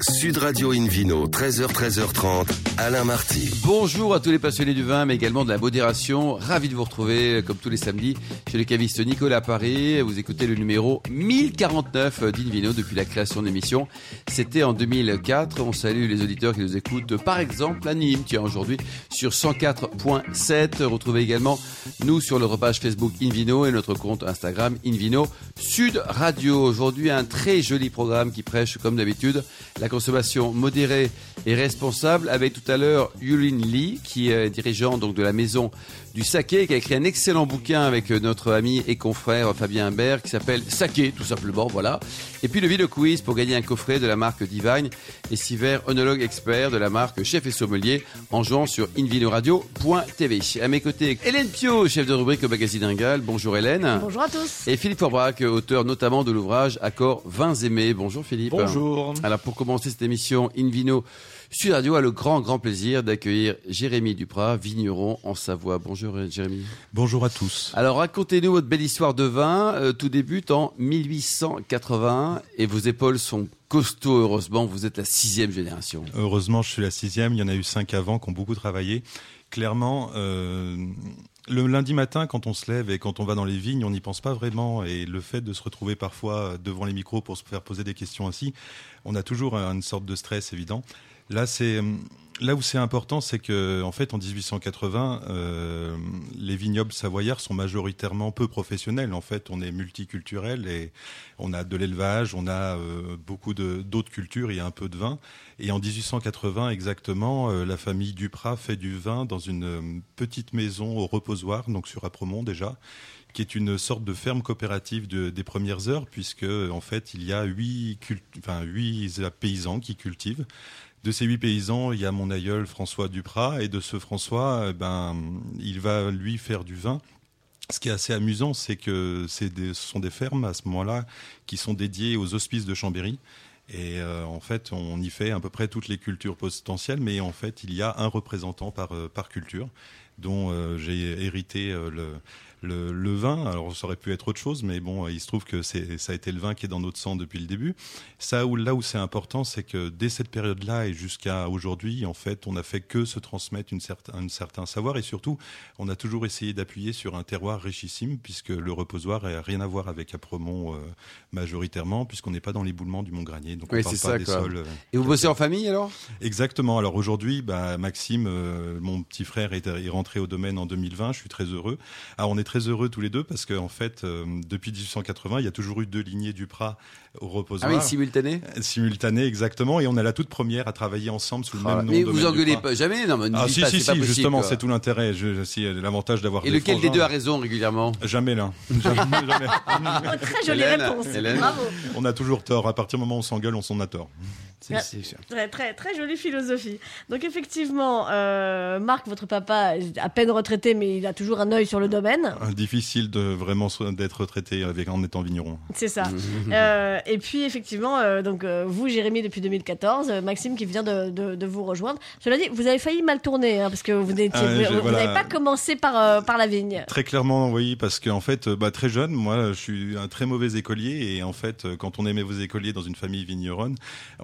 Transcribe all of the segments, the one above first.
Sud Radio Invino, 13h, 13h30, Alain Marty. Bonjour à tous les passionnés du vin, mais également de la modération. Ravi de vous retrouver, comme tous les samedis, chez le caviste Nicolas Paris. Vous écoutez le numéro 1049 d'Invino depuis la création de l'émission. C'était en 2004. On salue les auditeurs qui nous écoutent, par exemple, à Nîmes, tiens, aujourd'hui, sur 104.7. Retrouvez également nous sur le repage Facebook Invino et notre compte Instagram Invino Sud Radio. Aujourd'hui, un très joli programme qui prêche, comme d'habitude, la consommation modérée et responsable avec tout à l'heure Yulin Lee qui est dirigeant de la maison du saké qui a écrit un excellent bouquin avec notre ami et confrère Fabien Imbert qui s'appelle Saké tout simplement voilà. Et puis le vidéo quiz pour gagner un coffret de la marque Divine et Siver onologue expert de la marque Chef et Sommelier en jouant sur invinoradio.tv à mes côtés Hélène Pio chef de rubrique au magazine Ringal bonjour Hélène. Bonjour à tous. Et Philippe Forbrac auteur notamment de l'ouvrage Accord vins aimés. Bonjour Philippe. Bonjour. Alors pour commencer cette émission Invino Sud Radio a le grand, grand plaisir d'accueillir Jérémy Duprat, vigneron en Savoie. Bonjour Jérémy. Bonjour à tous. Alors racontez-nous votre belle histoire de vin. Euh, tout débute en 1880 et vos épaules sont costauds, heureusement. Vous êtes la sixième génération. Heureusement, je suis la sixième. Il y en a eu cinq avant qui ont beaucoup travaillé. Clairement, euh, le lundi matin, quand on se lève et quand on va dans les vignes, on n'y pense pas vraiment. Et le fait de se retrouver parfois devant les micros pour se faire poser des questions ainsi, on a toujours une sorte de stress évident. Là, c'est là où c'est important, c'est que en fait, en 1880, euh, les vignobles savoyards sont majoritairement peu professionnels. En fait, on est multiculturel et on a de l'élevage, on a euh, beaucoup d'autres cultures, il y a un peu de vin. Et en 1880, exactement, euh, la famille Duprat fait du vin dans une euh, petite maison au reposoir, donc sur Apremont déjà qui est une sorte de ferme coopérative de, des premières heures, puisque en fait il y a huit paysans qui cultivent. De ces huit paysans, il y a mon aïeul François Duprat, et de ce François, eh ben, il va lui faire du vin. Ce qui est assez amusant, c'est que ce sont des fermes à ce moment-là qui sont dédiées aux hospices de Chambéry. Et euh, en fait, on y fait à peu près toutes les cultures potentielles, mais en fait, il y a un représentant par, euh, par culture, dont euh, j'ai hérité le, le, le, vin. Alors ça aurait pu être autre chose, mais bon, il se trouve que ça a été le vin qui est dans notre sang depuis le début. Ça où là où c'est important, c'est que dès cette période-là et jusqu'à aujourd'hui, en fait, on n'a fait que se transmettre une certain, un certain savoir et surtout, on a toujours essayé d'appuyer sur un terroir richissime puisque le reposoir n'a rien à voir avec Apremont euh, majoritairement puisqu'on n'est pas dans l'éboulement du Mont Granier, donc oui, on parle pas ça, des quoi. sols. euh, Et vous bossez en famille alors? Exactement. Alors aujourd'hui, bah, Maxime, euh, mon petit frère, est, est rentré au domaine en 2020. Je suis très heureux. Alors on est très heureux tous les deux parce qu'en en fait, euh, depuis 1880, il y a toujours eu deux lignées du Prat au Ah reposoir. oui, simultané Simultanées, exactement. Et on est la toute première à travailler ensemble sous le Ah, même nom. Mais domaine vous engueulez pas jamais Non, mais ne Ah si, pas, si, pas si, possible, justement, c'est tout l'intérêt. L'avantage d'avoir Et des lequel des deux a raison régulièrement Jamais l'un. Jamais, jamais. Oh, Très jolie Hélène, réponse. Hélène. Bravo. On a toujours tort. À partir du moment où on s'engueule, on s'en a tort. C'est- c'est sûr. Très, très, très jolie philosophie. Donc, effectivement, euh, Marc, votre papa, est à peine retraité, mais il a toujours un œil sur le domaine. Difficile de vraiment so- d'être retraité avec en étant vigneron. C'est ça. Euh, et puis, effectivement, euh, donc, vous, Jérémy, depuis 2014, euh, Maxime qui vient de, de, de vous rejoindre. Cela dit, vous avez failli mal tourner, hein, parce que vous n'étiez- Ah, vous n'avez voilà. pas commencé par, euh, par la vigne. Très clairement, oui, parce qu'en fait, bah, très jeune, moi, je suis un très mauvais écolier, et en fait, quand on aimait vos écoliers dans une famille vigneronne,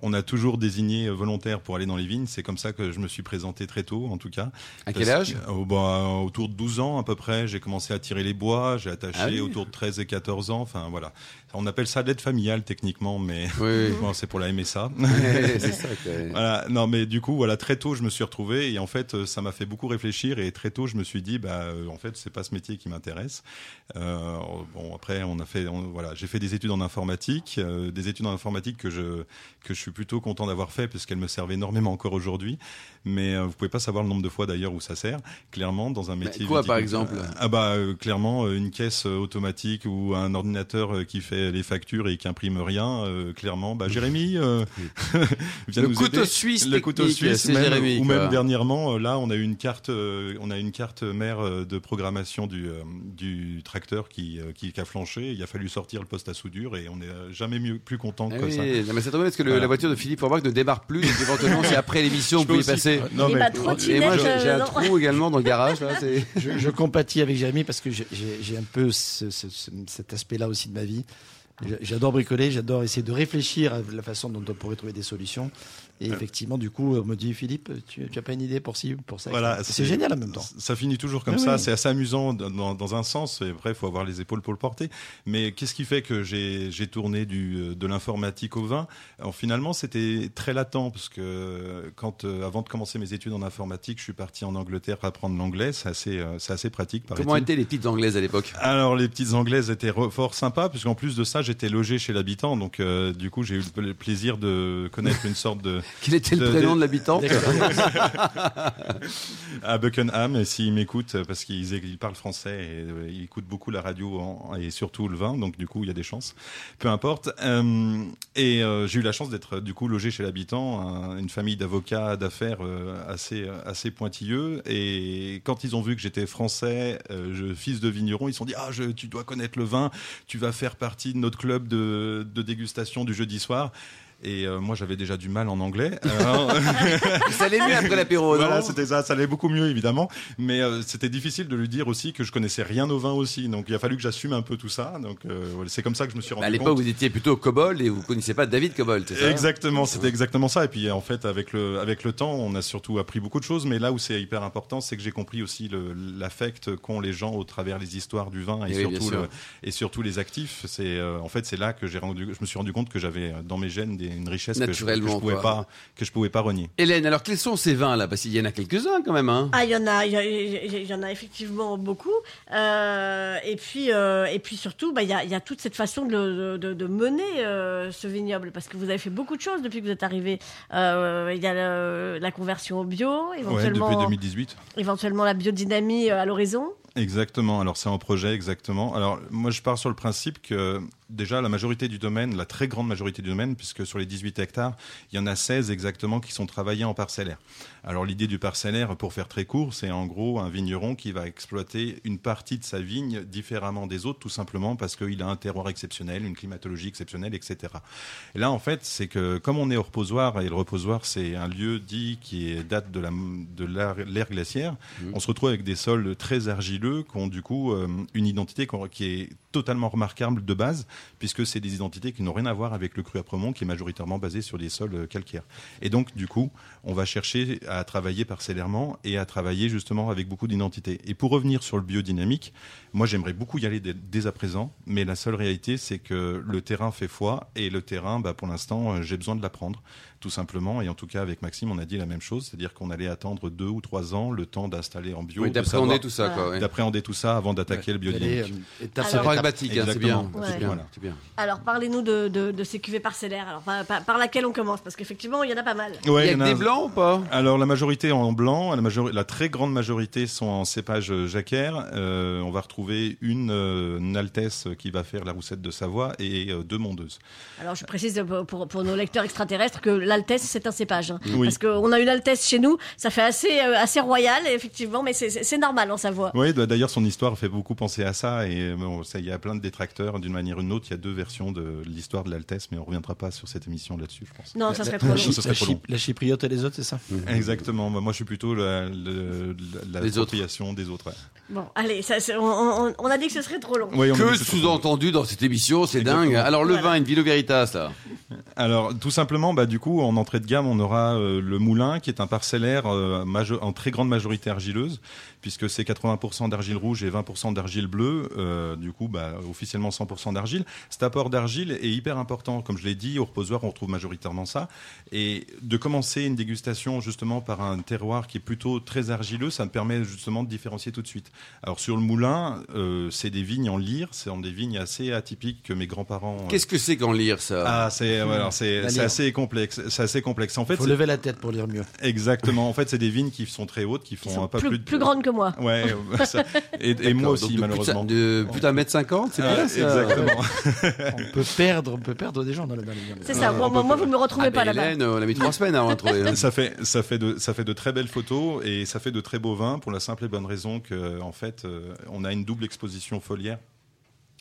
on a toujours désigné euh, volontaire pour aller dans les vignes. C'est comme ça que je me suis présenté très tôt, en tout cas. À quel âge que, bah, Autour de 12 ans à peu près, j'ai commencé à tirer les bois, j'ai attaché Ah oui. autour de 13 et 14 ans, enfin voilà. On appelle ça l'aide familiale techniquement, mais Oui, bon, c'est pour la MSA. c'est ça. quoi. Voilà, non mais du coup voilà très tôt je me suis retrouvé et en fait ça m'a fait beaucoup réfléchir et très tôt je me suis dit bah euh, en fait c'est pas ce métier qui m'intéresse. Euh, bon après on a fait on- voilà j'ai fait des études en informatique, euh, des études en informatique que je que je suis plutôt content d'avoir fait parce qu'elles me servent énormément encore aujourd'hui. Mais euh, vous pouvez pas savoir le nombre de fois d'ailleurs où ça sert. Clairement dans un métier quoi, par exemple? Ah bah euh, clairement euh, une caisse euh, automatique ou un ordinateur qui fait les factures et qui imprime rien. clairement bah Jérémy Le nous couteau aider. suisse le couteau suisse c'est même, Jérémy, ou quoi. même dernièrement là on a eu une carte on a une carte mère de programmation du du tracteur qui qui, qui a flanché il a fallu sortir le poste à soudure et on n'est jamais mieux plus content Ah que oui, ça non, mais c'est parce que le- Voilà. la voiture de Philippe Forbach ne démarre plus. Éventuellement, si après l'émission, vous pouvez aussi- non Et mais ma Et moi, j'ai j'ai un euh, trou également dans le garage. Là, c'est- je, je compatis avec Jérémy parce que j'ai- j'ai j'ai un peu ce- ce- ce- cet aspect-là aussi de ma vie. J'adore bricoler, j'adore essayer de réfléchir à la façon dont on pourrait trouver des solutions. Et effectivement, du coup, on me dit Philippe, tu, tu as pas une idée pour ci, pour ça Voilà, C'est génial en même temps. Ça finit toujours comme Oui, ça. oui. C'est assez amusant dans, dans un sens. Et après, il faut avoir les épaules pour le porter. Mais qu'est-ce qui fait que j'ai tourné du, de l'informatique au vin? Alors, Finalement, c'était très latent parce que quand, euh, avant de commencer mes études en informatique, je suis parti en Angleterre apprendre l'anglais. C'est assez, euh, c'est assez pratique. Comment étaient les petites anglaises à l'époque? Alors les petites anglaises étaient fort sympas puisqu'en plus de ça j'étais logé chez l'habitant donc euh, du coup j'ai eu le plaisir de connaître une sorte de Quel était le prénom de- l'habitant à Buckenham et s'ils m'écoutent parce qu'ils ils parlent français et euh, ils écoutent beaucoup la radio en- et surtout le vin donc du coup il y a des chances. Peu importe. Euh, et euh, j'ai eu la chance d'être du coup logé chez l'habitant un- une famille d'avocats d'affaires assez assez pointilleux. Et quand ils ont vu que j'étais français je, fils de vigneron ils se sont dit ah je, tu dois connaître le vin. Tu vas faire partie de notre club de, de dégustation du jeudi soir et euh, moi j'avais déjà du mal en anglais Alors- Ça allait mieux après l'apéro, voilà, c'était ça, ça allait beaucoup mieux évidemment, mais euh, c'était difficile de lui dire aussi que je connaissais rien au vin aussi, donc il a fallu que j'assume un peu tout ça, donc euh, c'est comme ça que je me suis rendu À l'époque, compte. vous étiez plutôt Cobol et vous connaissiez pas David Cobol, c'est ça? Exactement, c'était exactement ça. Et puis en fait, avec le avec le temps, on a surtout appris beaucoup de choses. Mais là où c'est hyper important, c'est que j'ai compris aussi l'affect qu'ont les gens au travers les histoires du vin et, surtout le- et surtout les actifs. C'est euh, en fait c'est là que j'ai rendu, je me suis rendu compte que j'avais euh, dans mes gènes des- une richesse que je, que je Naturellement, pouvais pas que je pouvais pas renier. Hélène, alors quels sont ces vins là? Parce qu'il y en a quelques-uns quand même. Hein Ah, il y en a, il y, en a effectivement beaucoup. Euh, et puis, euh, et puis surtout, bah, il y, a, il y a toute cette façon de, de, de mener euh, ce vignoble, parce que vous avez fait beaucoup de choses depuis que vous êtes arrivé. Euh, il y a le- la conversion au bio, Ouais, éventuellement, depuis 2018. éventuellement la biodynamie à l'horizon. Exactement. Alors c'est un projet exactement. Alors moi je pars sur le principe que déjà la majorité du domaine, la très grande majorité du domaine, puisque sur les 18 hectares, il y en a 16 exactement qui sont travaillés en parcellaire. Alors l'idée du parcellaire, pour faire très court, c'est en gros un vigneron qui va exploiter une partie de sa vigne différemment des autres, tout simplement parce qu'il a un terroir exceptionnel, une climatologie exceptionnelle, etc. Et là en fait, c'est que comme on est au reposoir, et le reposoir c'est un lieu dit qui est- date de la de l'ère glaciaire, on se retrouve avec des sols très argileux qui ont du coup euh, une identité qui est totalement remarquable de base, puisque c'est des identités qui n'ont rien à voir avec le cru Apremont, qui est majoritairement basé sur des sols euh, calcaires. Et donc, du coup, on va chercher à travailler parcellairement et à travailler justement avec beaucoup d'identités. Et pour revenir sur le biodynamique, moi j'aimerais beaucoup y aller dès, dès à présent, mais la seule réalité, c'est que le terrain fait foi, et le terrain, bah, pour l'instant, euh, j'ai besoin de l'apprendre, tout simplement. Et en tout cas, avec Maxime, on a dit la même chose, c'est-à-dire qu'on allait attendre deux ou trois ans le temps d'installer en bio, Oui, de D'appréhender tout ça, d'appréhender tout ça avant d'attaquer le biodynamique. Aller, euh, étape Hein, c'est bien. Ouais. C'est bien, Voilà. c'est bien. Alors, parlez-nous de, de, de ces cuvées parcellaires. Alors, par, par- par laquelle on commence Parce qu'effectivement, il y en a pas mal. Ouais, Il y a y a- des blancs ou pas? Alors la majorité en blanc, la, très grande majorité sont en cépage jacquère. Euh, on va retrouver une, euh, une Altesse qui va faire la roussette de Savoie et euh, deux mondeuses. Alors, je précise pour, pour, pour nos lecteurs extraterrestres que l'Altesse, c'est un cépage. hein. Oui. Parce qu'on a une Altesse chez nous, ça fait assez, euh, assez royal, effectivement, mais c'est- normal en Savoie. Oui, d'ailleurs son histoire fait beaucoup penser à ça et bon, ça, il y a plein de détracteurs d'une manière ou d'une autre. Il y a deux versions de l'histoire de l'Altesse, mais on reviendra pas sur cette émission là-dessus, je pense. Non, ça serait trop la, long. Ce serait la trop Chyp- long. la chypriote et les autres, c'est ça? Exactement. Bah, Moi, je suis plutôt la, la, autres. des autres. ouais. Bon, allez, ça, on, on- on a dit que ce serait trop long. Oui, Que sous-entendu dans cette émission, c'est Exactement. dingue. Alors le Voilà. vin, une Vino Veritas, là. Alors, tout simplement, bah, du coup, en entrée de gamme, on aura euh, le moulin, qui est un parcellaire euh, en très grande majorité argileuse, puisque c'est 80% d'argile rouge et 20% d'argile bleue. euh, du coup, bah, officiellement 100% d'argile. Cet apport d'argile est hyper important. Comme je l'ai dit, au reposoir, on retrouve majoritairement ça. Et de commencer une dégustation justement par un terroir qui est plutôt très argileux, ça me permet justement de différencier tout de suite. Alors sur le moulin, euh, c'est des vignes en lyre, c'est des vignes assez atypiques que mes grands-parents. euh, Qu'est-ce que c'est qu'en lire, ça? Ah, c'est lyre. assez complexe. C'est assez complexe. En fait, Il faut lever la tête pour lire mieux. exactement. En fait, c'est des vignes qui sont très hautes, qui font sont un peu plus, plus, de- plus grandes que moi. Ouais. euh, ça- et, et moi aussi, de malheureusement. De, plus d'un mètre cinquante, c'est Ah, bien ça exactement. On peut perdre, on peut perdre des gens dans le viande. C'est ça. on Moi, moi, pas- vous me retrouvez Ah, pas ben, là-bas. Hélène, on a mis trois semaines avant de trouver. hein. ça fait ça fait de ça fait de très belles photos et ça fait de très beaux vins pour la simple et bonne raison que en fait euh, on a une double exposition foliaire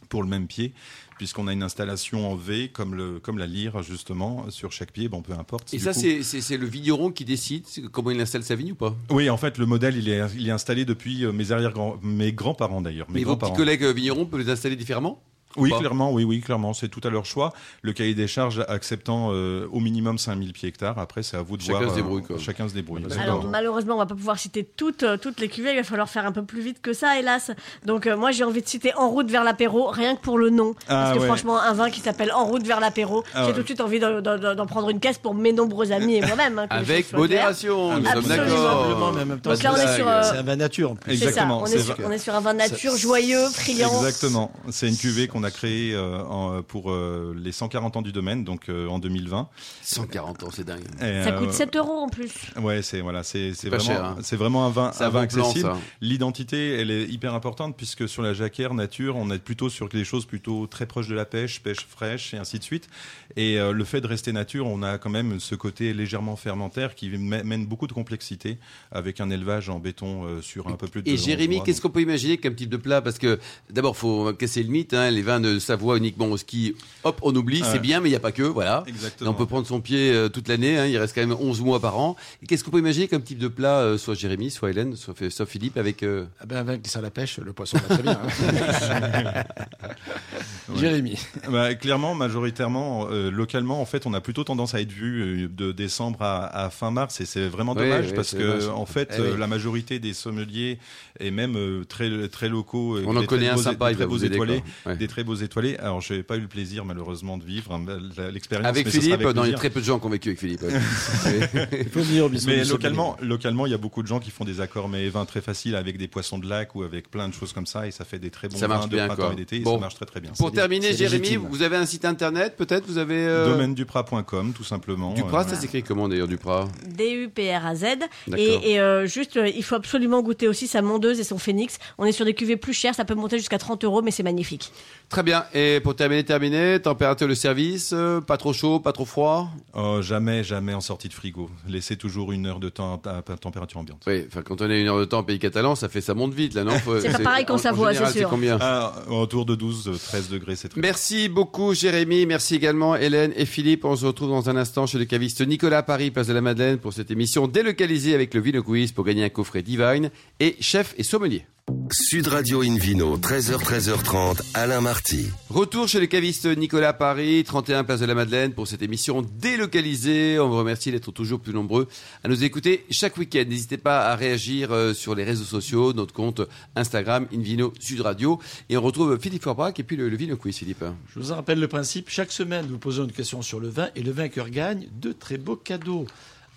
pour le même pied puisqu'on a une installation en V comme le comme la lyre justement sur chaque pied bon peu importe Et ça, coup- c'est- le vigneron qui décide comment il installe sa vigne ou pas? Oui en fait le modèle il est il est installé depuis euh, mes arrière mes grands-parents d'ailleurs Mais vos petits collègues vignerons peuvent les installer différemment? Oui, Pas. clairement, oui, oui, clairement, c'est tout à leur choix. Le cahier des charges acceptant euh, au minimum 5000 pieds hectares. Après, c'est à vous de Chacun voir. se débrouille, euh, quoi. Chacun se débrouille. Alors malheureusement, on va pas pouvoir citer toutes, euh, toutes les cuvées. Il va falloir faire un peu plus vite que ça, hélas. Donc euh, moi, j'ai envie de citer En route vers l'apéro, rien que pour le nom, parce Ah, que ouais. franchement, un vin qui s'appelle En route vers l'apéro, Ah, j'ai ouais. tout de suite envie d'en- d'en d'en prendre une caisse pour mes nombreux amis et moi-même. hein, que Avec modération, nous sommes Absolument. d'accord. Donc là, on est sur, euh, c'est un vin nature en plus. C'est ça, Exactement, on est, sur, on est sur un vin nature, joyeux, friand. Exactement. C'est une cuvée qu'on a créée euh, en- pour euh, les 140 ans du domaine, donc euh, en 2020. 140 ans, c'est dingue. Et, Ça euh, coûte 7 euros en plus. Ouais, c'est voilà, c'est vraiment, cher, hein. c'est vraiment un vin, un vin accessible. L'identité, elle est hyper importante puisque sur la jacquère nature, on est plutôt sur des choses plutôt très proches de la pêche, pêche fraîche et ainsi de suite. Et euh, le fait de rester nature, on a quand même ce côté légèrement fermentaire qui mè- mène beaucoup de complexité avec un élevage en béton euh, sur un peu plus de. Et 11 Jérémy, qu'est-ce qu'on peut imaginer comme type de plat? Parce que d'abord, faut casser le mythe. hein, les vins de Savoie uniquement au ski, hop, on oublie, c'est Ouais. bien, mais il n'y a pas que, voilà. Exactement. On peut prendre son pied euh, toute l'année, hein, il reste quand même 11 mois par an. Et qu'est-ce qu'on peut imaginer comme type de plat, euh, soit Jérémy, soit Hélène, soit, soit Philippe, avec... euh, Ah ben, avec ça la pêche, le poisson va très bien. hein. Jérémy. Bah, clairement, majoritairement, euh, localement, en fait, on a plutôt tendance à être vu de décembre à, à fin mars, et c'est vraiment dommage ouais, parce que, dommage. en fait, Eh oui. la majorité des sommeliers et même euh, très très locaux, On en connaît un sympa, très va beaux étoilés, des très beaux étoilés. Alors, j'ai pas eu le plaisir malheureusement de vivre hein, l'expérience Avec mais ce sera Philippe, avec non, il y a plaisir. très peu de gens qui ont vécu avec Philippe. Il faut bistrot Mais localement, localement, il y a beaucoup de gens qui font des accords mais vins très faciles avec des poissons de lac ou avec plein de choses comme ça, et ça fait des très bons Ça vins de bien, printemps quoi. et d'été. et. Ça marche très très bien. Pour terminer, Jérémy, vous avez un site internet, peut-être Vous avez... Euh... Domaine-duprat.com, tout simplement. Duprat, Euh, ça s'écrit comment d'ailleurs, Duprat D-U-P-R-A-Z. D'accord. Et, et, euh, juste, euh, il faut absolument goûter aussi sa mondeuse et son phénix. On est sur des cuvées plus chères, ça peut monter jusqu'à 30 euros, mais c'est magnifique. Très bien. Et pour terminer, terminer, température de service, euh, pas trop chaud, pas trop froid? Oh, jamais, jamais en sortie de frigo. Laissez toujours une heure de temps à à température ambiante. Oui, enfin quand on est une heure de temps en pays catalan, ça fait ça monte vite là, non? C'est pas pareil qu'en en- en Savoie, c'est sûr. combien? Ah, autour de 12, 13 degrés, c'est très Merci beaucoup Jérémy, merci également Hélène et Philippe. On se retrouve dans un instant chez le caviste Nicolas à Paris, place de la Madeleine, pour cette émission délocalisée avec le Vino Quiz pour gagner un coffret Divine et chef et sommelier. Sud Radio Invino, 13h, 13h30, Alain Marty. Retour chez le caviste Nicolas Paris, 31 place de la Madeleine pour cette émission délocalisée. On vous remercie d'être toujours plus nombreux à nous écouter chaque week-end. N'hésitez pas à réagir euh, sur les réseaux sociaux, notre compte Instagram Invino Sud Radio. Et on retrouve Philippe Forbrac et puis le, le Vino Quiz, Philippe. Je vous en rappelle le principe. Chaque semaine, nous posons une question sur le vin et le vainqueur gagne deux très beaux cadeaux.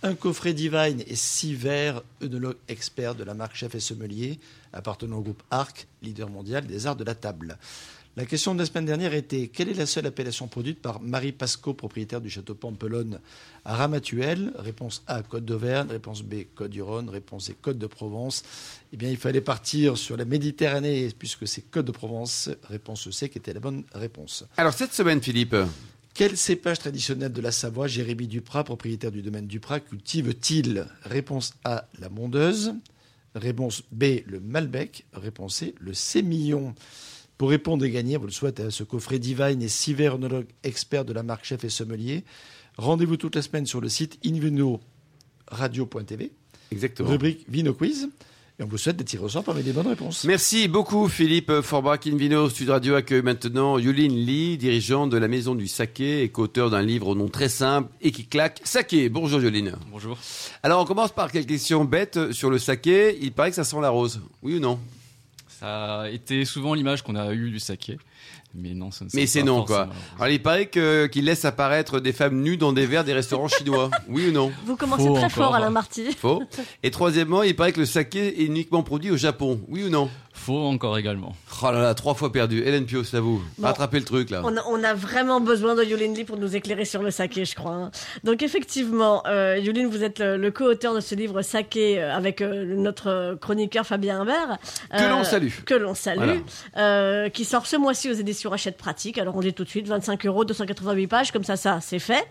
Un coffret Divine et six verres œnologue expert de la marque Chef et Sommelier, appartenant au groupe Arc, leader mondial des arts de la table. La question de la semaine dernière était quelle est la seule appellation produite par Marie Pasco, propriétaire du château Pampelonne à Ramatuelle? Réponse A, Côte d'Auvergne. Réponse B, Côte du Rhône. Réponse C, Côte de Provence. Eh bien, il fallait partir sur la Méditerranée puisque c'est Côte de Provence. Réponse C qui était la bonne réponse. Alors cette semaine, Philippe, Quel cépage traditionnel de la Savoie? Jérémy Duprat, propriétaire du domaine Duprat, cultive-t-il? Réponse A, la mondeuse. Réponse B, le Malbec. Réponse C, le sémillon. Pour répondre et gagner, vous le souhaitez, à ce coffret Divine et six verres experts de la marque Chef et Sommelier. Rendez-vous toute la semaine sur le site invinoradio.tv, exactement. rubrique Vino Quiz. Et on vous souhaite des tirs au sort parmi les bonnes réponses. Merci beaucoup Philippe Forbach. Invino Sud Radio accueille maintenant Yuline Lee, dirigeante de la Maison du Saké et co-auteur d'un livre au nom très simple et qui claque, Saké. Bonjour Yuline. Bonjour. Alors on commence par quelques questions bêtes sur le saké. Il paraît que ça sent la rose. Oui ou non? Ça a été souvent l'image qu'on a eue du saké. Mais non, ce ne Mais c'est non quoi. Alors il paraît que qu'il laisse apparaître des femmes nues dans des verres des restaurants chinois. Oui ou non? Vous commencez Faux très encore. fort, Alain Marty. Faux. Et troisièmement, il paraît que le saké est uniquement produit au Japon. Oui ou non? Faux encore également. Oh là là, trois fois perdu. Hélène Pio, c'est à vous. Bon. Rattrapez le truc là. On a, on a vraiment besoin de Yulin Lee pour nous éclairer sur le saké, je crois. hein. Donc effectivement, euh, Yulin, vous êtes le, le co-auteur de ce livre Saké euh, avec euh, notre chroniqueur Fabien Imbert. Que l'on salue. Que l'on salue. Voilà. euh, qui sort ce mois-ci aux éditions Hachette Pratique. Alors on dit tout de suite 25 euros, 288 pages, comme ça, ça, c'est fait.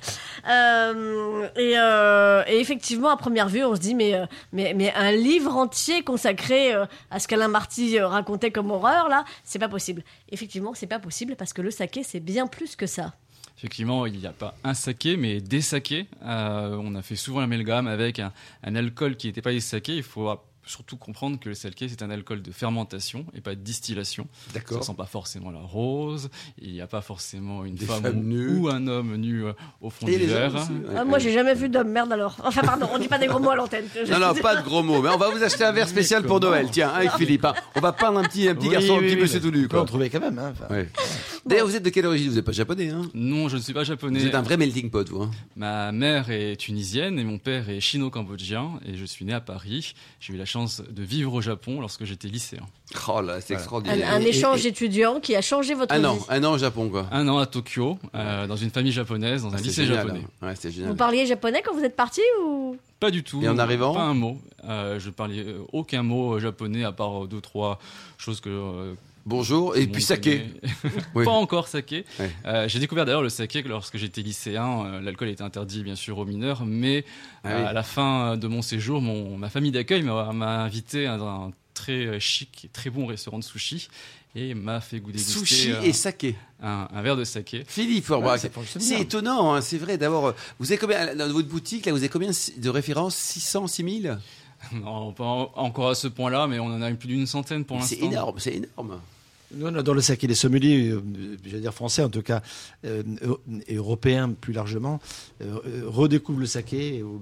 Euh, et, euh, et effectivement, à première vue, on se dit, mais, euh, mais, mais un livre entier consacré euh, à ce qu'Alain Marty euh, racontait comme horreur, là, c'est pas possible. Effectivement, c'est pas possible parce que le saké, c'est bien plus que ça. Effectivement, il n'y a pas un saké, mais des sakés. Euh, on a fait souvent l'amalgame avec un, un alcool qui n'était pas des sakés. Il faut surtout comprendre que le saké c'est un alcool de fermentation et pas de distillation. Ça D'accord. sent pas forcément la rose, il n'y a pas forcément une Des femme, ou, ou un homme nu euh, au fond Et du verre. aussi, ouais. Ah, moi, j'ai jamais vu d'homme, merde alors. Enfin, pardon, on dit pas des gros mots à l'antenne. Non, non, pas de gros mots. Mais on va vous acheter un verre spécial pour Noël. Tiens, avec Philippe. hein. On va prendre un petit, un petit Oui, garçon, un petit oui, monsieur tout nu. On peut en trouver quand même. hein. Ouais. D'ailleurs, vous êtes de quelle origine? Vous n'êtes pas japonais, hein? Non, je ne suis pas Vous japonais. êtes un vrai melting pot, vous. Hein Ma mère est tunisienne et mon père est chino-cambodgien et je suis né à Paris. J'ai eu la chance de vivre au Japon lorsque j'étais lycéen. oh là, c'est extraordinaire. un échange et- étudiant qui a changé votre Un an, vie. un an au Japon, quoi. Un an à Tokyo, euh, dans une famille japonaise, dans un Ah, lycée génial, japonais. hein. Ouais, c'est Vous parliez japonais quand vous êtes parti ou? Pas du tout. Et en arrivant? Pas un mot. Euh, je parlais euh, aucun mot japonais à part deux trois choses que. Bonjour. Et puis saké. Oui. Pas encore saké. Ouais. Euh, J'ai découvert d'ailleurs le saké lorsque j'étais lycéen. Euh, L'alcool était interdit bien sûr aux mineurs, mais Ah euh, oui. à la fin de mon séjour, mon, ma famille d'accueil m'a m'a invité à un très chic et très bon restaurant de sushi et m'a fait goûter Sushi euh, et saké. un, un verre de saké. Philippe Forbach. c'est étonnant, hein, c'est vrai. D'abord, vous avez combien dans votre boutique là Vous avez combien de références? 600, 6000 Non, pas en- encore à ce point-là, mais on en a plus d'une centaine pour l'instant. C'est énorme, c'est énorme. Non, non, dans le saké, les sommeliers, euh, je veux dire français en tout cas, euh, et européens plus largement, euh, euh, redécouvrent le saké ou,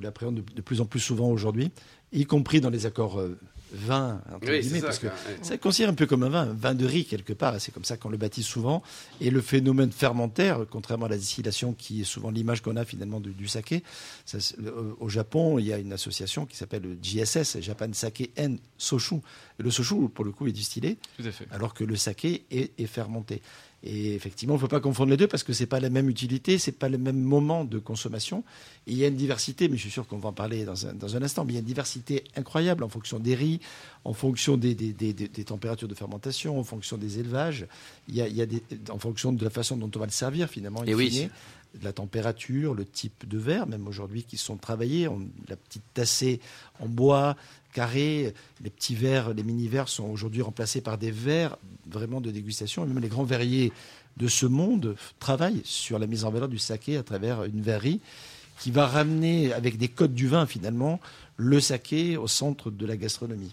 l'appréhendent de, de plus en plus souvent aujourd'hui, y compris dans les accords euh, vins, entre guillemets, parce que c'est considéré un peu comme un vin, un vin de riz quelque part, et c'est comme ça qu'on le baptise souvent. Et le phénomène fermentaire, contrairement à la distillation qui est souvent l'image qu'on a finalement du, du saké, ça, au Japon, il y a une association qui s'appelle le JSS, Japan Sake and Soshu. Et le soshu, pour le coup, est distillé, Tout à fait. alors que le saké est, est fermenté. Et effectivement, il ne faut pas confondre les deux parce que c'est pas la même utilité, c'est pas le même moment de consommation. Et il y a une diversité, mais je suis sûr qu'on va en parler dans un, dans un instant, mais il y a une diversité incroyable en fonction des riz, en fonction des, des- des- des- températures de fermentation, en fonction des élevages, il y a, il y a en fonction de la façon dont on va le servir finalement. in Et oui. La température, le type de verre, même aujourd'hui qui sont travaillés, on- la petite tassée en bois carré, les petits verres, les mini-verres sont aujourd'hui remplacés par des verres vraiment de dégustation, même les grands verriers de ce monde travaillent sur la mise en valeur du saké à travers une verrerie qui va ramener avec des codes du vin finalement le saké au centre de la gastronomie.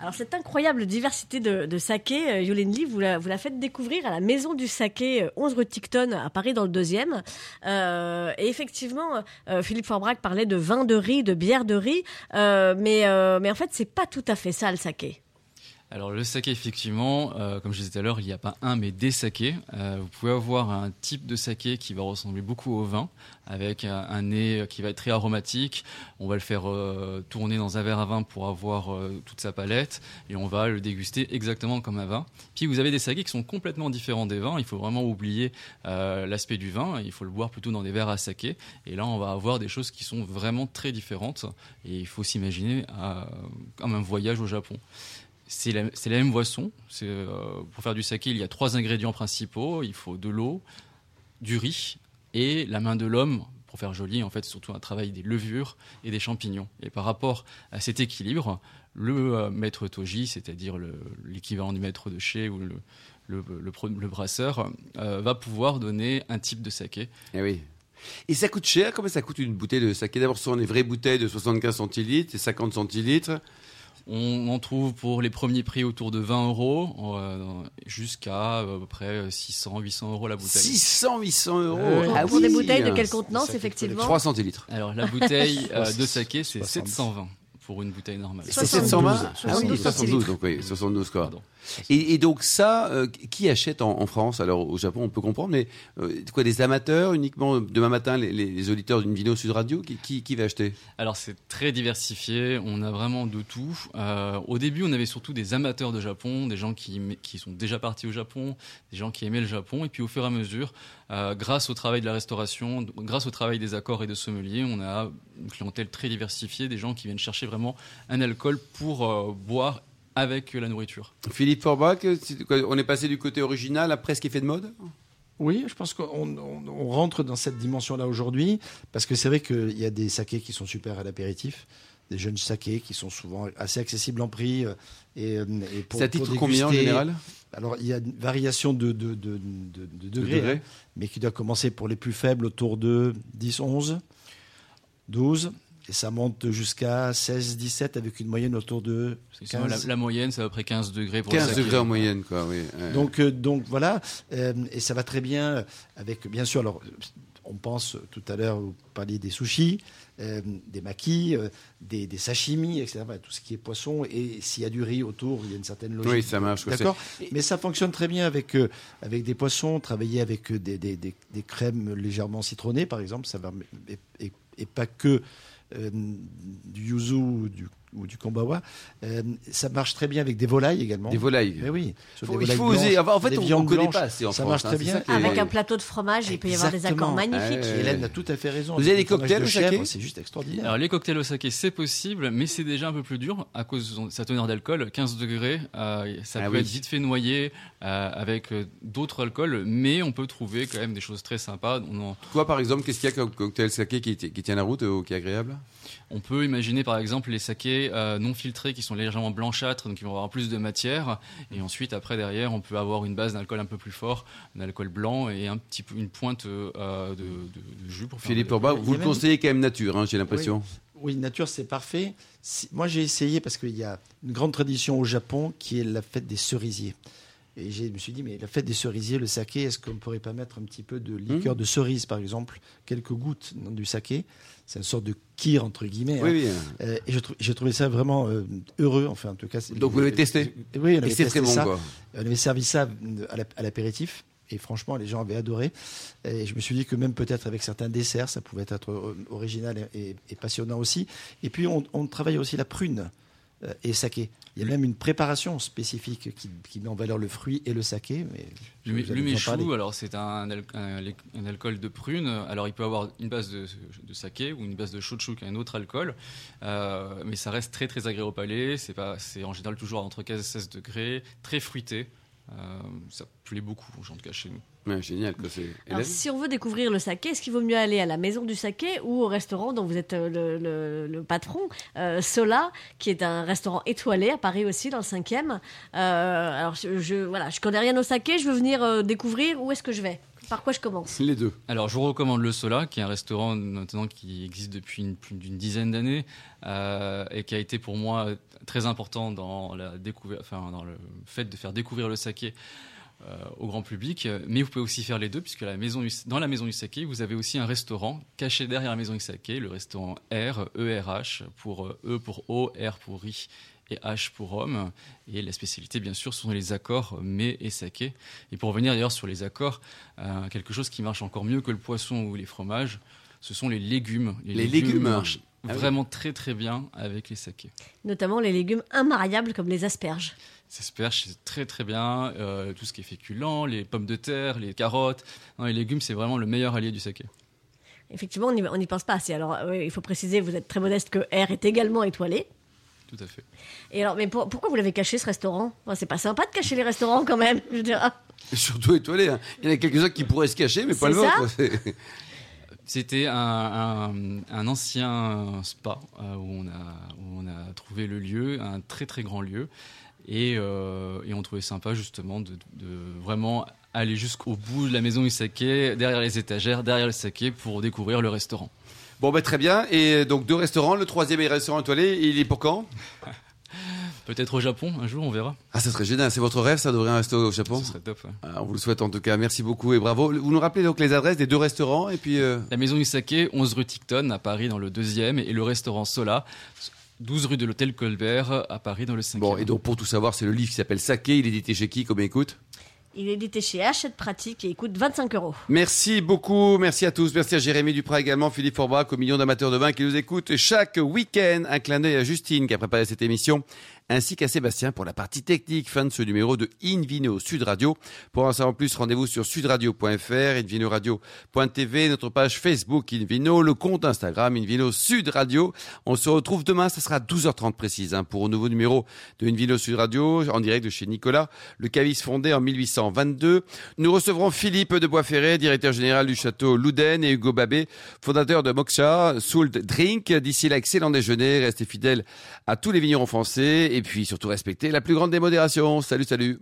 Alors cette incroyable diversité de, de saké, euh, Yolène Lee, vous la, vous la faites découvrir à la Maison du Saké, euh, 11 rue Ticton, à Paris dans le deuxième. Euh, et effectivement, euh, Philippe Forbrac parlait de vin de riz, de bière de riz, euh, mais, euh, mais en fait c'est pas tout à fait ça le saké. Alors le saké, effectivement, euh, comme je disais tout à l'heure, il n'y a pas un mais des sakés. Euh, vous pouvez avoir un type de saké qui va ressembler beaucoup au vin, avec un, un nez qui va être très aromatique. On va le faire euh, tourner dans un verre à vin pour avoir euh, toute sa palette, et on va le déguster exactement comme un vin. Puis vous avez des sakés qui sont complètement différents des vins. Il faut vraiment oublier euh, l'aspect du vin. Il faut le boire plutôt dans des verres à saké. Et là, on va avoir des choses qui sont vraiment très différentes. Et il faut s'imaginer euh, comme un voyage au Japon. C'est la, même boisson. Euh, pour faire du saké, il y a trois ingrédients principaux. Il faut de l'eau, du riz et la main de l'homme. Pour faire joli, en fait, c'est surtout un travail des levures et des champignons. Et par rapport à cet équilibre, le euh, maître toji, c'est-à-dire le- l'équivalent du maître de chez ou le, le, brasseur, euh, va pouvoir donner un type de saké. Eh oui. Et ça coûte cher? Combien ça coûte une bouteille de saké D'abord, ce sont des vraies bouteilles de 75 centilitres et 50 centilitres. On en trouve pour les premiers prix autour de 20 euros euh, jusqu'à euh, à peu près 600, 800 euros la bouteille. 600, 800 euros. Ouais. Ah Pour des oui. bouteilles de quelle contenance effectivement 3 centilitres. Alors la bouteille euh, de saké, c'est 70. 720 pour une bouteille normale. C'est 72, 720 Ah oui, 72 72, donc oui, 72 quoi. Et, et donc ça, euh, qui achète en, en France? Alors au Japon, on peut comprendre, mais euh, quoi, des amateurs uniquement demain matin, les, les- les auditeurs d'une vidéo Sud Radio, qui, qui, qui va acheter? Alors c'est très diversifié, on a vraiment de tout. Euh, au début, on avait surtout des amateurs de Japon, des gens qui, qui sont déjà partis au Japon, des gens qui aimaient le Japon. Et puis au fur et à mesure, euh, grâce au travail de la restauration, grâce au travail des accords et de sommeliers, on a une clientèle très diversifiée, des gens qui viennent chercher vraiment un alcool pour euh, boire avec la nourriture. Philippe Forbach, on est passé du côté original à presque effet de mode? Oui, je pense qu'on on- on rentre dans cette dimension-là aujourd'hui, parce que c'est vrai qu'il y a des sakés qui sont super à l'apéritif, des jeunes sakés qui sont souvent assez accessibles en prix. euh, Et, euh, et pour, Ça pour titre combien en général? Alors, il y a une variation de, de, de, de- de degrés, degrés hein, mais qui doit commencer pour les plus faibles autour de 10, 11, 12. Et ça monte jusqu'à 16, 17 avec une moyenne autour de Sinon, 15. La, la moyenne, c'est à peu près 15 degrés pour le 15 saké. degrés en moyenne, quoi, oui. Donc, euh, donc voilà, Euh, et ça va très bien avec, bien sûr, alors, on pense tout à l'heure, vous parliez des sushis, euh, des makis, euh, des, des sashimi, etc. Tout ce qui est poisson, et s'il y a du riz autour, il y a une certaine logique. Oui, ça marche. D'accord Mais ça fonctionne très bien avec, euh, avec des poissons, travailler avec des, des, des, des crèmes légèrement citronnées, par exemple, ça va, et, et- et pas que du yuzu ou du, ou du kombawa. Euh, ça marche très bien avec des volailles également. Des volailles. Mais oui. sur Faut- des il faut oser. blanches, En fait, on ne connaît blanches. pas assez en Ça France. marche hein, très bien. Avec un plateau de fromage, il peut y avoir des accords magnifiques. Ouais. Hélène a tout à fait raison. Vous avez des cocktails de au saké chèvre, C'est juste extraordinaire. Alors les cocktails au saké c'est possible, mais c'est déjà un peu plus dur à cause de sa teneur d'alcool, 15 degrés. euh, ça Ah peut oui. être vite fait noyer euh, avec d'autres alcools, mais on peut trouver quand même des choses très sympas. On, en- Quoi, par exemple, qu'est-ce qu'il y a comme cocktail saké qui, qui tient la route ou qui est agréable? On peut imaginer par exemple les sakés euh, non filtrés qui sont légèrement blanchâtres, donc ils vont avoir plus de matière. Et ensuite après derrière on peut avoir une base d'alcool un peu plus fort, un alcool blanc et un petit peu une pointe euh, de, de- de jus pour faire Philippe Orba, vous le même- conseillez quand même nature, hein, j'ai l'impression. Oui, nature, c'est parfait. Si- moi, j'ai essayé parce qu'il y a une grande tradition au Japon qui est la fête des cerisiers. Et je me suis dit, mais la fête des cerisiers, le saké, est-ce qu'on ne pourrait pas mettre un petit peu de liqueur Mmh. de cerise, par exemple, quelques gouttes dans du saké? C'est une sorte de kir, entre guillemets. Oui, hein. oui. Euh, et trou- j'ai trouvé ça vraiment euh, heureux, enfin, en tout cas. Donc, vous l'avez testé? Oui, on Et avait c'est testé très bon, ça. quoi. On avait servi ça euh, à l'ap- à l'apéritif. Et franchement, les gens avaient adoré. Et je me suis dit que même peut-être avec certains desserts, ça pouvait être original et, et- et passionnant aussi. Et puis, on, on travaille aussi la prune et saké. Il y a même une préparation spécifique qui, qui met en valeur le fruit et le saké. Mais Le, le méchou, alors c'est un, un, un alcool de prune. Alors il peut avoir une base de, de saké ou une base de shochu qui est un autre alcool, Euh, mais ça reste très très agréable au palais. C'est en général toujours entre 15 et 16 degrés, très fruité. Euh, ça plaît beaucoup, en tout cas chez nous. Ouais, génial. Alors, si on veut découvrir le saké, est-ce qu'il vaut mieux aller à la maison du saké ou au restaurant dont vous êtes euh, le, le- le patron, euh, Sola, qui est un restaurant étoilé à Paris aussi, dans le 5e Euh, Alors, je, je, voilà, je connais rien au saké, je veux venir euh, découvrir. Où est-ce que je vais? Par quoi je commence? Les deux. Alors, je vous recommande le Sola, qui est un restaurant maintenant qui existe depuis une- plus d'une dizaine d'années euh, et qui a été pour moi très important dans la découverte, enfin dans le fait de faire découvrir le saké. euh, au grand public, mais vous pouvez aussi faire les deux puisque la maison dans la maison du saké, vous avez aussi un restaurant caché derrière la maison du saké, le restaurant R, ERH pour euh, E pour O, R pour riz et H pour homme. Et la spécialité, bien sûr, sont les accords mets et saké. Et pour revenir d'ailleurs sur les accords, euh, quelque chose qui marche encore mieux que le poisson ou les fromages, ce sont les légumes. Les légumes marchent Ah oui. vraiment très très bien avec les sakés. Notamment les légumes immariables comme les asperges. Ces asperges, c'est très très bien. Euh, tout ce qui est féculent, les pommes de terre, les carottes. Non, les légumes, c'est vraiment le meilleur allié du saké. Effectivement, on n'y pense pas assez. Alors, euh, oui, il faut préciser, vous êtes très modeste, que R est également étoilé. Tout à fait. Et alors, mais pour- pourquoi vous l'avez caché ce restaurant? Enfin, C'est pas sympa de cacher les restaurants quand même. Je veux dire. Et surtout étoilé. hein. Il y en a quelques-uns qui pourraient se cacher, mais pas le vôtre. C'était un, un- un ancien spa euh, où, on a, où on a trouvé le lieu, un très très grand lieu. Et, euh, et on trouvait sympa justement de, de vraiment aller jusqu'au bout de la maison du saké, derrière les étagères, derrière le saké pour découvrir le restaurant. Bon, bah, très bien. Et donc, deux restaurants. Le troisième est restaurant étoilé. Il est pour quand? Peut-être au Japon, un jour on verra. Ah, ça serait génial. C'est votre rêve, ça, d'ouvrir un resto au Japon? Ce serait top. ouais. Ah, On vous le souhaite en tout cas. Merci beaucoup et bravo. Vous nous rappelez donc les adresses des deux restaurants et puis. euh, La maison du saké, 11 rue Ticton à Paris dans le deuxième, et le restaurant Sola, 12 rue de l'hôtel Colbert à Paris dans le cinquième. Bon, et donc pour tout savoir, c'est le livre qui s'appelle Saké. Il est édité chez qui Combien il coûte? Il est édité chez Hachette Pratique et il coûte 25 euros. Merci beaucoup, merci à tous, merci à Jérémy Duprat également, Philippe Forbach, aux millions d'amateurs de vin qui nous écoutent chaque week-end. Un clin d'œil à Justine qui a préparé cette émission, ainsi qu'à Sébastien pour la partie technique. Fin de ce numéro de Invino Sud Radio. Pour en savoir plus, rendez-vous sur sudradio.fr, invinoradio.tv, notre page Facebook Invino, le compte Instagram Invino Sud Radio. On se retrouve demain, ça sera 12h30 précise, hein, pour un nouveau numéro de Invino Sud Radio, en direct de chez Nicolas, le caviste fondé en 1822. Nous recevrons Philippe de Boisferré, directeur général du château Louden, et Hugo Babé, fondateur de Moksha, Soult Drink. D'ici là, excellent déjeuner, restez fidèles à tous les vignerons français, et puis surtout respectez la plus grande démodération. Salut, salut